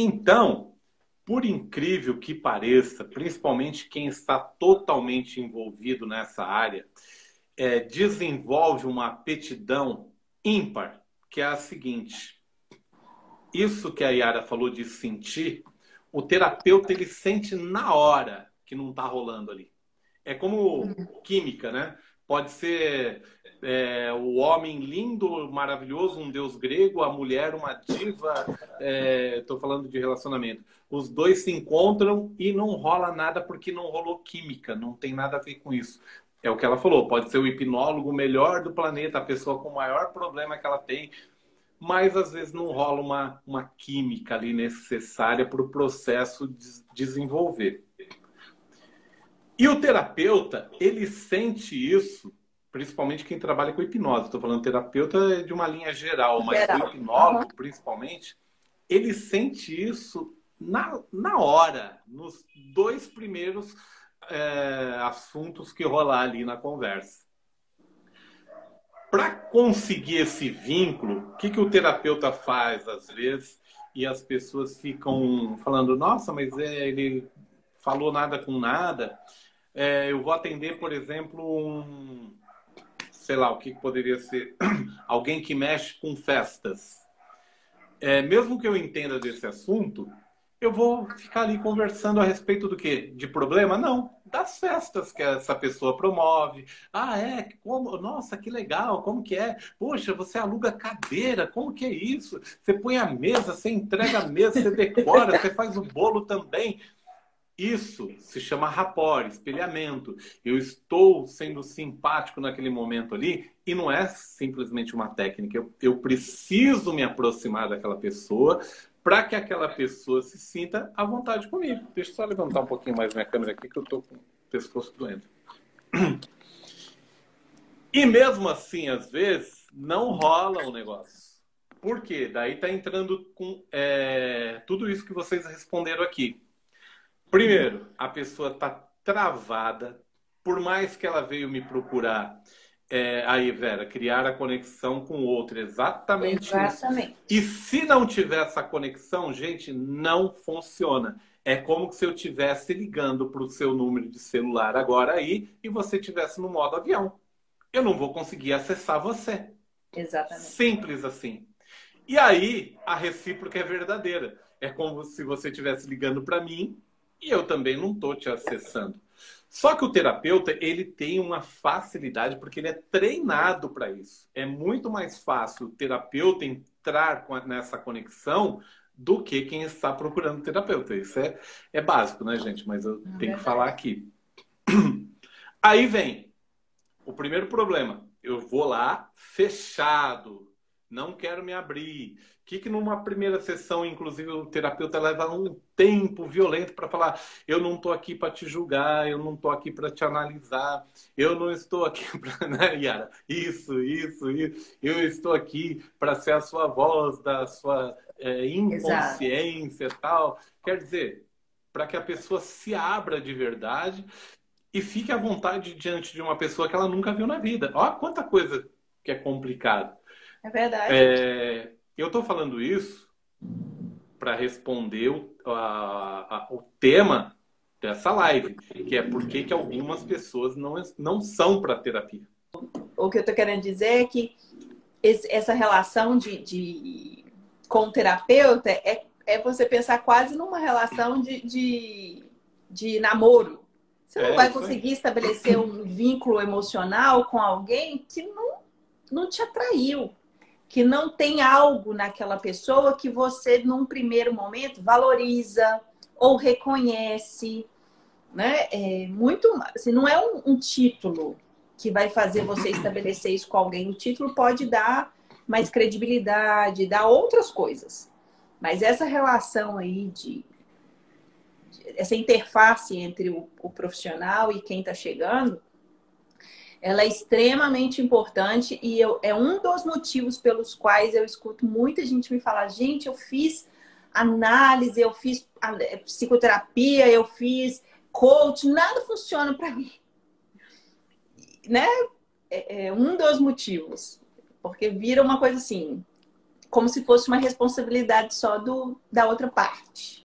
Então, por incrível que pareça, principalmente quem está totalmente envolvido nessa área, é, desenvolve uma aptidão ímpar, que é a seguinte: isso que a Yara falou de sentir, o terapeuta ele sente na hora que não está rolando ali. É como química, né? Pode ser é, o homem lindo, maravilhoso, um deus grego, a mulher uma diva. Estou é, falando de relacionamento. Os dois se encontram e não rola nada porque não rolou química, não tem nada a ver com isso. É o que ela falou. Pode ser o hipnólogo melhor do planeta, a pessoa com o maior problema que ela tem, mas às vezes não rola uma, uma química ali necessária para o processo de desenvolver. E o terapeuta, ele sente isso, principalmente quem trabalha com hipnose. Estou falando terapeuta de uma linha geral, mas geral. o hipnólogo, uhum. principalmente, ele sente isso na, na hora, nos dois primeiros é, assuntos que rolar ali na conversa. Para conseguir esse vínculo, o que, que o terapeuta faz às vezes? E as pessoas ficam falando: nossa, mas é, ele falou nada com nada. É, eu vou atender, por exemplo, um, sei lá, o que poderia ser, alguém que mexe com festas. É, mesmo que eu entenda desse assunto, eu vou ficar ali conversando a respeito do quê? De problema? Não, das festas que essa pessoa promove. Ah, é? Como? Nossa, que legal, como que é? Poxa, você aluga cadeira, como que é isso? Você põe a mesa, você entrega a mesa, você decora, você faz o bolo também. Isso se chama rapport, espelhamento. Eu estou sendo simpático naquele momento ali e não é simplesmente uma técnica. Eu, eu preciso me aproximar daquela pessoa para que aquela pessoa se sinta à vontade comigo. Deixa eu só levantar um pouquinho mais minha câmera aqui que eu estou com o pescoço doendo. E mesmo assim, às vezes, não rola o negócio. Por quê? Daí está entrando com é, tudo isso que vocês responderam aqui Primeiro, a pessoa está travada, por mais que ela veio me procurar. É, aí, Vera, criar a conexão com o outro, exatamente, exatamente. isso. E se não tiver essa conexão, gente, não funciona. É como se eu estivesse ligando para o seu número de celular agora aí e você estivesse no modo avião. Eu não vou conseguir acessar você. Exatamente. Simples assim. E aí, a recíproca é verdadeira. É como se você estivesse ligando para mim e eu também não estou te acessando. Só que o terapeuta, ele tem uma facilidade porque ele é treinado para isso. É muito mais fácil o terapeuta entrar nessa conexão do que quem está procurando terapeuta. Isso é, é básico, né, gente? Mas eu é tenho que falar aqui. Aí vem o primeiro problema. Eu vou lá fechado, não quero me abrir, que, que numa primeira sessão, inclusive, o terapeuta leva um tempo violento para falar: eu não estou aqui para te julgar, eu não estou aqui para te analisar, eu não estou aqui para. Né, Yara? Isso, isso, isso. Eu estou aqui para ser a sua voz da sua é, inconsciência e tal. Quer dizer, para que a pessoa se abra de verdade e fique à vontade diante de uma pessoa que ela nunca viu na vida. Olha quanta coisa que é complicado. É verdade. É, eu estou falando isso para responder o, a, a, o tema dessa live, que é por que algumas pessoas não, não são para terapia. O que eu estou querendo dizer é que esse, essa relação de, de, com o terapeuta é, é você pensar quase numa relação de, de, de namoro. Você não é, vai conseguir estabelecer um vínculo emocional com alguém que não, não te atraiu que não tem algo naquela pessoa que você, num primeiro momento, valoriza ou reconhece. Né? É muito, assim, não é um, um título que vai fazer você estabelecer isso com alguém. O título pode dar mais credibilidade, dar outras coisas. Mas essa relação aí de, de essa interface entre o, o profissional e quem está chegando, ela é extremamente importante e eu, é um dos motivos pelos quais eu escuto muita gente me falar: gente, eu fiz análise, eu fiz é, psicoterapia, eu fiz coach, nada funciona para mim. Né? É, é um dos motivos, porque vira uma coisa assim. como se fosse uma responsabilidade só do, da outra parte.